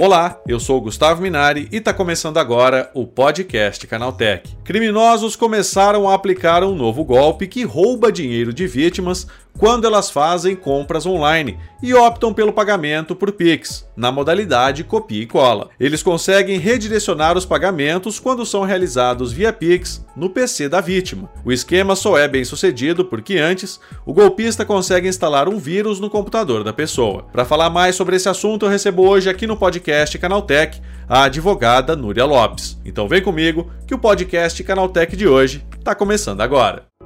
Olá, eu sou Gustavo Minari e está começando agora o podcast Canaltech. Criminosos começaram a aplicar um novo golpe que rouba dinheiro de vítimas quando elas fazem compras online e optam pelo pagamento por Pix, na modalidade copia e cola. Eles conseguem redirecionar os pagamentos quando são realizados via Pix no PC da vítima. O esquema só é bem sucedido porque antes o golpista consegue instalar um vírus no computador da pessoa. Para falar mais sobre esse assunto, eu recebo hoje aqui no podcast Canaltech a advogada Núria Lopes. Então vem comigo que o podcast Canaltech de hoje está começando agora.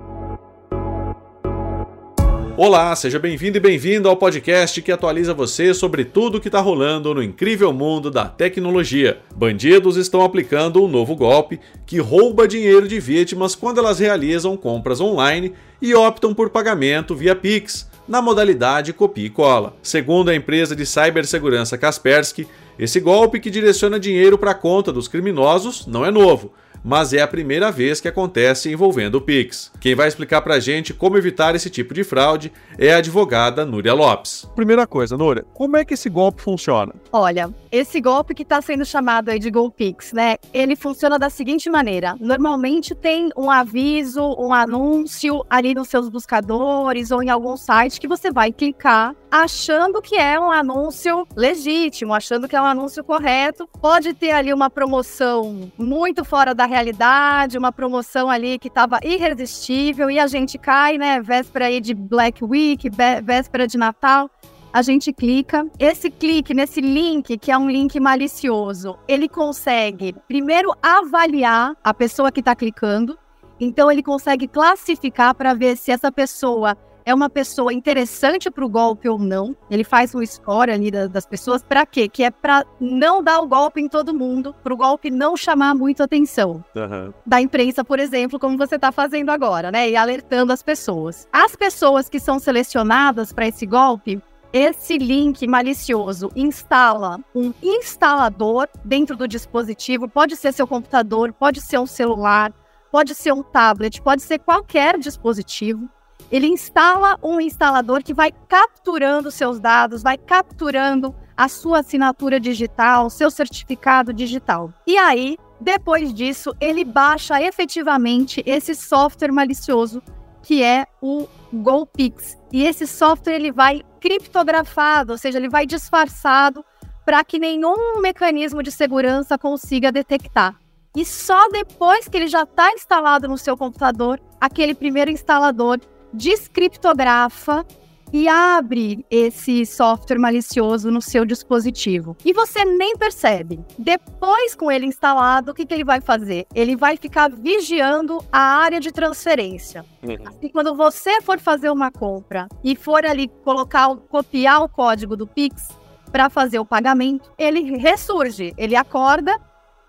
Olá, seja bem-vindo e bem-vindo ao podcast que atualiza você sobre tudo o que está rolando no incrível mundo da tecnologia. Bandidos estão aplicando um novo golpe que rouba dinheiro de vítimas quando elas realizam compras online e optam por pagamento via Pix, na modalidade copia e cola. Segundo a empresa de cibersegurança Kaspersky, esse golpe que direciona dinheiro para a conta dos criminosos não é novo mas é a primeira vez que acontece envolvendo o Pix. Quem vai explicar pra gente como evitar esse tipo de fraude é a advogada Núria Lopes. Primeira coisa, Núria, como é que esse golpe funciona? Olha, esse golpe que está sendo chamado aí de GoPix, né? Ele funciona da seguinte maneira: normalmente tem um aviso, um anúncio ali nos seus buscadores ou em algum site que você vai clicar achando que é um anúncio legítimo, achando que é um anúncio correto. Pode ter ali uma promoção muito fora da realidade, uma promoção ali que estava irresistível e a gente cai, né? Véspera aí de Black Week, véspera de Natal a gente clica. Esse clique nesse link, que é um link malicioso, ele consegue primeiro avaliar a pessoa que está clicando. Então ele consegue classificar para ver se essa pessoa é uma pessoa interessante para o golpe ou não. Ele faz um score ali das, das pessoas. Para quê? Que é para não dar o golpe em todo mundo, para o golpe não chamar muito atenção. Uhum. Da imprensa, por exemplo, como você está fazendo agora, né? E alertando as pessoas. As pessoas que são selecionadas para esse golpe, esse link malicioso instala um instalador dentro do dispositivo, pode ser seu computador, pode ser um celular, pode ser um tablet, pode ser qualquer dispositivo ele instala um instalador que vai capturando seus dados, vai capturando a sua assinatura digital, seu certificado digital. E aí, depois disso, ele baixa efetivamente esse software malicioso que é o GoPix. E esse software ele vai criptografado, ou seja, ele vai disfarçado para que nenhum mecanismo de segurança consiga detectar. E só depois que ele já está instalado no seu computador, aquele primeiro instalador descriptografa e abre esse software malicioso no seu dispositivo. E você nem percebe. Depois, com ele instalado, o que, que ele vai fazer? Ele vai ficar vigiando a área de transferência. Uhum. Assim, quando você for fazer uma compra e for ali colocar, copiar o código do Pix para fazer o pagamento, ele ressurge, ele acorda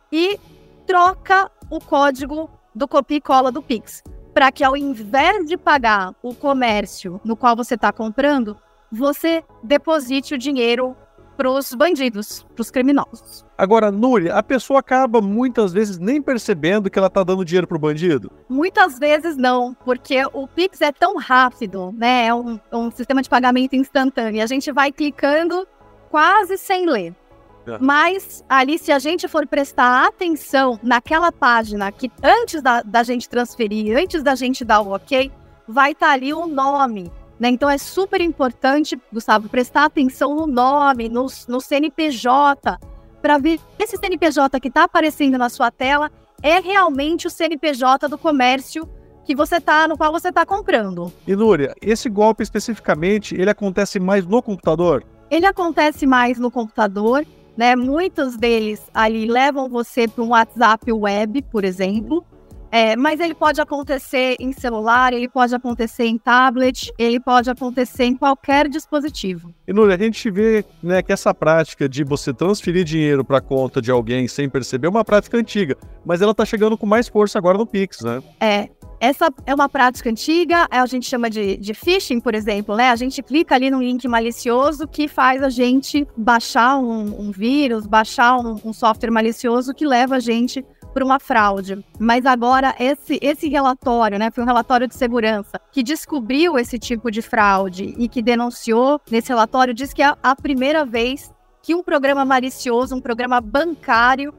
e troca o código do copia e cola do Pix para que ao invés de pagar o comércio no qual você está comprando, você deposite o dinheiro para os bandidos, para os criminosos. Agora, Núria, a pessoa acaba muitas vezes nem percebendo que ela está dando dinheiro para o bandido? Muitas vezes não, porque o Pix é tão rápido, né? É um, um sistema de pagamento instantâneo. A gente vai clicando quase sem ler. É. Mas ali, se a gente for prestar atenção naquela página que antes da, da gente transferir, antes da gente dar o ok, vai estar tá ali o nome. Né? Então é super importante, Gustavo, prestar atenção no nome, no, no CNPJ, para ver esse CNPJ que está aparecendo na sua tela é realmente o CNPJ do comércio que você tá, no qual você está comprando. E Núria, esse golpe especificamente, ele acontece mais no computador? Ele acontece mais no computador né? Muitos deles ali levam você para um WhatsApp web, por exemplo. É, mas ele pode acontecer em celular, ele pode acontecer em tablet, ele pode acontecer em qualquer dispositivo. E Núria, a gente vê né, que essa prática de você transferir dinheiro para a conta de alguém sem perceber é uma prática antiga, mas ela está chegando com mais força agora no Pix, né? É, essa é uma prática antiga, é, a gente chama de, de phishing, por exemplo, né? A gente clica ali num link malicioso que faz a gente baixar um, um vírus, baixar um, um software malicioso que leva a gente por uma fraude. Mas agora esse, esse relatório, né, foi um relatório de segurança que descobriu esse tipo de fraude e que denunciou nesse relatório diz que é a primeira vez que um programa malicioso, um programa bancário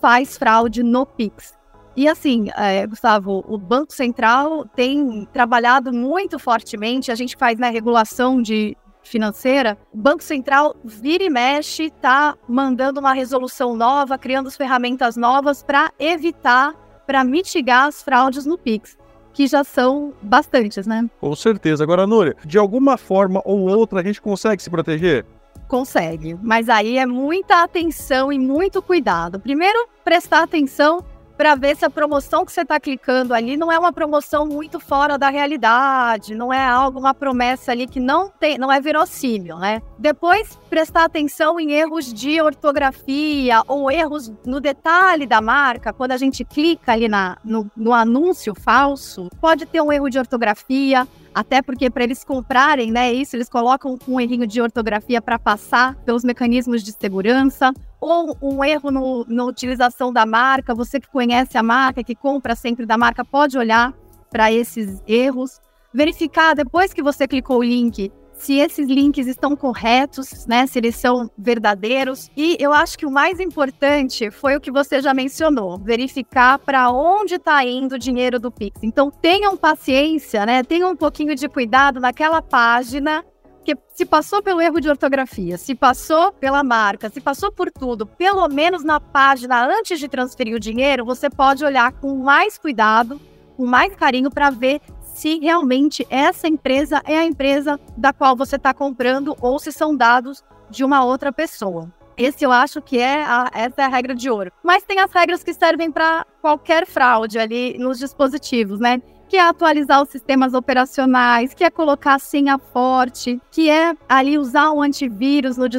faz fraude no Pix. E assim, é, Gustavo, o Banco Central tem trabalhado muito fortemente, a gente faz né, regulação de financeira, o Banco Central vira e mexe, está mandando uma resolução nova, criando ferramentas novas para evitar, para mitigar as fraudes no Pix que já são bastantes, né? Com certeza. Agora, Núria, de alguma forma ou outra a gente consegue se proteger? Consegue, mas aí é muita atenção e muito cuidado. Primeiro, prestar atenção para ver se a promoção que você está clicando ali não é uma promoção muito fora da realidade, não é algo, uma promessa ali que não tem, não é verossímil, né? Depois, prestar atenção em erros de ortografia ou erros no detalhe da marca. Quando a gente clica ali na, no, no anúncio falso, pode ter um erro de ortografia, até porque para eles comprarem, né, isso eles colocam um errinho de ortografia para passar pelos mecanismos de segurança ou um erro no, na utilização da marca. Você que conhece a marca, que compra sempre da marca, pode olhar para esses erros, verificar depois que você clicou o link se esses links estão corretos, né? Se eles são verdadeiros. E eu acho que o mais importante foi o que você já mencionou: verificar para onde está indo o dinheiro do Pix. Então tenham paciência, né? Tenham um pouquinho de cuidado naquela página porque se passou pelo erro de ortografia, se passou pela marca, se passou por tudo, pelo menos na página antes de transferir o dinheiro, você pode olhar com mais cuidado, com mais carinho para ver se realmente essa empresa é a empresa da qual você está comprando ou se são dados de uma outra pessoa. Esse eu acho que é a, essa é a regra de ouro. Mas tem as regras que servem para qualquer fraude ali nos dispositivos, né? Que é atualizar os sistemas operacionais, que é colocar senha forte, que é ali usar um antivírus no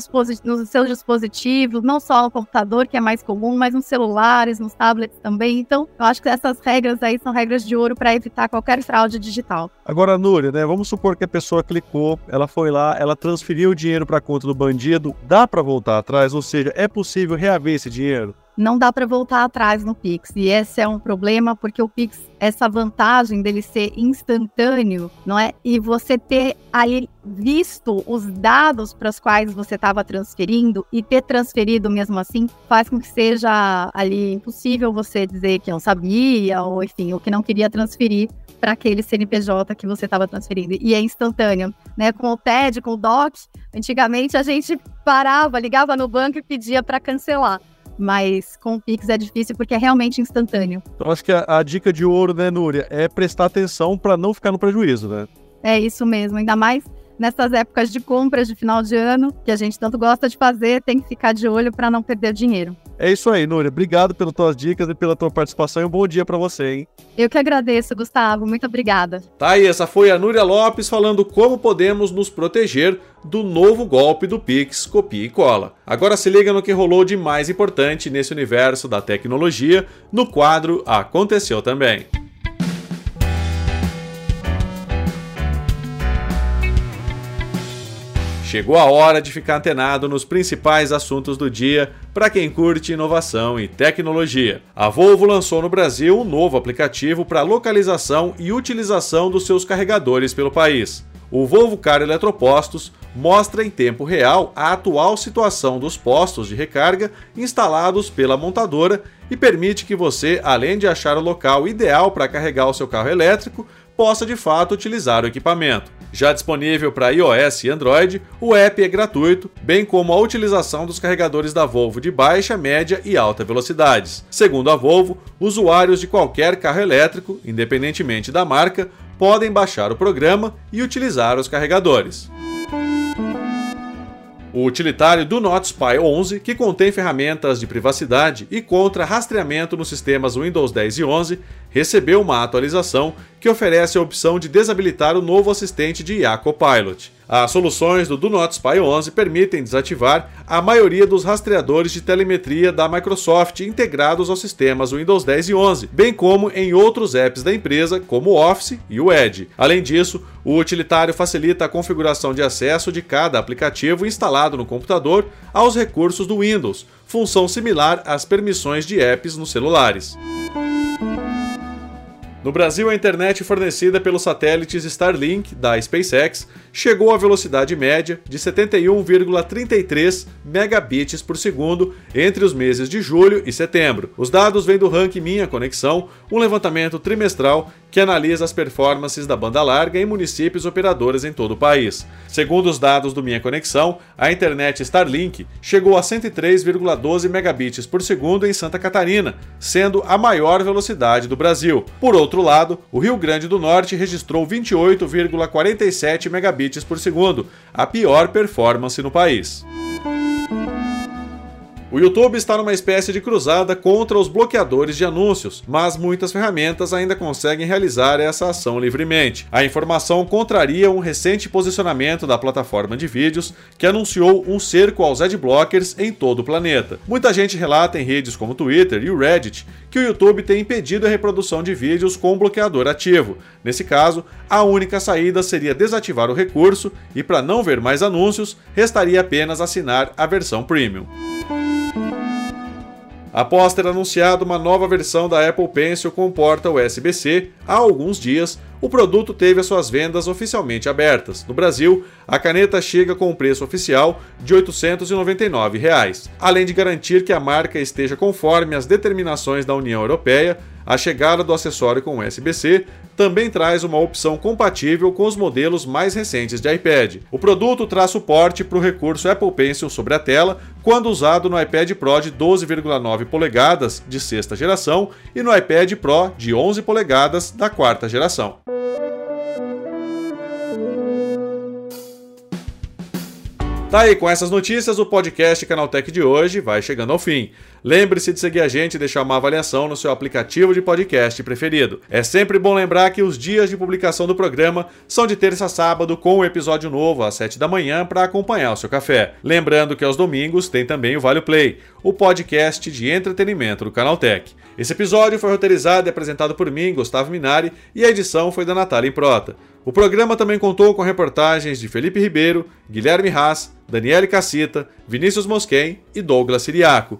nos seus dispositivos, não só no computador, que é mais comum, mas nos celulares, nos tablets também. Então, eu acho que essas regras aí são regras de ouro para evitar qualquer fraude digital. Agora, Núria, né, vamos supor que a pessoa clicou, ela foi lá, ela transferiu o dinheiro para a conta do bandido, dá para voltar atrás? Ou seja, é possível reaver esse dinheiro? Não dá para voltar atrás no Pix. E esse é um problema porque o Pix, essa vantagem dele ser instantâneo, não é? E você ter ali visto os dados para os quais você estava transferindo e ter transferido mesmo assim, faz com que seja ali impossível você dizer que não sabia ou enfim, o que não queria transferir para aquele CNPJ que você estava transferindo. E é instantâneo, né? Com o TED, com o DOC, antigamente a gente parava, ligava no banco e pedia para cancelar mas com o Pix é difícil porque é realmente instantâneo. Então acho que a, a dica de ouro, né, Núria, é prestar atenção para não ficar no prejuízo, né? É isso mesmo, ainda mais nessas épocas de compras de final de ano, que a gente tanto gosta de fazer, tem que ficar de olho para não perder dinheiro. É isso aí, Núria. Obrigado pelas tuas dicas e pela tua participação e um bom dia para você, hein? Eu que agradeço, Gustavo. Muito obrigada. Tá aí, essa foi a Núria Lopes falando como podemos nos proteger do novo golpe do Pix Copia e Cola. Agora se liga no que rolou de mais importante nesse universo da tecnologia no quadro Aconteceu Também. Chegou a hora de ficar antenado nos principais assuntos do dia para quem curte inovação e tecnologia. A Volvo lançou no Brasil um novo aplicativo para localização e utilização dos seus carregadores pelo país. O Volvo Car Eletropostos mostra em tempo real a atual situação dos postos de recarga instalados pela montadora e permite que você, além de achar o local ideal para carregar o seu carro elétrico, possa de fato utilizar o equipamento. Já disponível para iOS e Android, o app é gratuito, bem como a utilização dos carregadores da Volvo de baixa, média e alta velocidades. Segundo a Volvo, usuários de qualquer carro elétrico, independentemente da marca, podem baixar o programa e utilizar os carregadores. O utilitário do Not Spy 11, que contém ferramentas de privacidade e contra rastreamento nos sistemas Windows 10 e 11, recebeu uma atualização que oferece a opção de desabilitar o novo assistente de IA Copilot. As soluções do Do Not Spy 11 permitem desativar a maioria dos rastreadores de telemetria da Microsoft integrados aos sistemas Windows 10 e 11, bem como em outros apps da empresa, como o Office e o Edge. Além disso, o utilitário facilita a configuração de acesso de cada aplicativo instalado no computador aos recursos do Windows, função similar às permissões de apps nos celulares. No Brasil, a internet fornecida pelos satélites Starlink da SpaceX chegou à velocidade média de 71,33 megabits por segundo entre os meses de julho e setembro. Os dados vêm do ranking Minha Conexão, um levantamento trimestral que analisa as performances da banda larga em municípios operadores em todo o país. Segundo os dados do Minha Conexão, a internet Starlink chegou a 103,12 megabits por segundo em Santa Catarina, sendo a maior velocidade do Brasil. Por outro lado, o Rio Grande do Norte registrou 28,47 megabits por segundo, a pior performance no país. O YouTube está numa espécie de cruzada contra os bloqueadores de anúncios, mas muitas ferramentas ainda conseguem realizar essa ação livremente. A informação contraria um recente posicionamento da plataforma de vídeos que anunciou um cerco aos adblockers em todo o planeta. Muita gente relata em redes como Twitter e o Reddit que o YouTube tem impedido a reprodução de vídeos com o bloqueador ativo. Nesse caso, a única saída seria desativar o recurso e, para não ver mais anúncios, restaria apenas assinar a versão premium. Após ter anunciado uma nova versão da Apple Pencil com porta USB-C há alguns dias, o produto teve as suas vendas oficialmente abertas. No Brasil, a caneta chega com o preço oficial de 899 reais. além de garantir que a marca esteja conforme as determinações da União Europeia a chegada do acessório com USB-C também traz uma opção compatível com os modelos mais recentes de iPad. O produto traz suporte para o recurso Apple Pencil sobre a tela quando usado no iPad Pro de 12,9 polegadas de sexta geração e no iPad Pro de 11 polegadas da quarta geração. Tá aí, com essas notícias, o podcast Canaltech de hoje vai chegando ao fim. Lembre-se de seguir a gente e deixar uma avaliação no seu aplicativo de podcast preferido. É sempre bom lembrar que os dias de publicação do programa são de terça a sábado, com o um episódio novo às 7 da manhã para acompanhar o seu café. Lembrando que aos domingos tem também o Vale Play, o podcast de entretenimento do Canaltech. Esse episódio foi roteirizado e apresentado por mim, Gustavo Minari, e a edição foi da Natália Improta. O programa também contou com reportagens de Felipe Ribeiro, Guilherme Haas, Daniele Cassita, Vinícius Mosquen e Douglas Siriaco.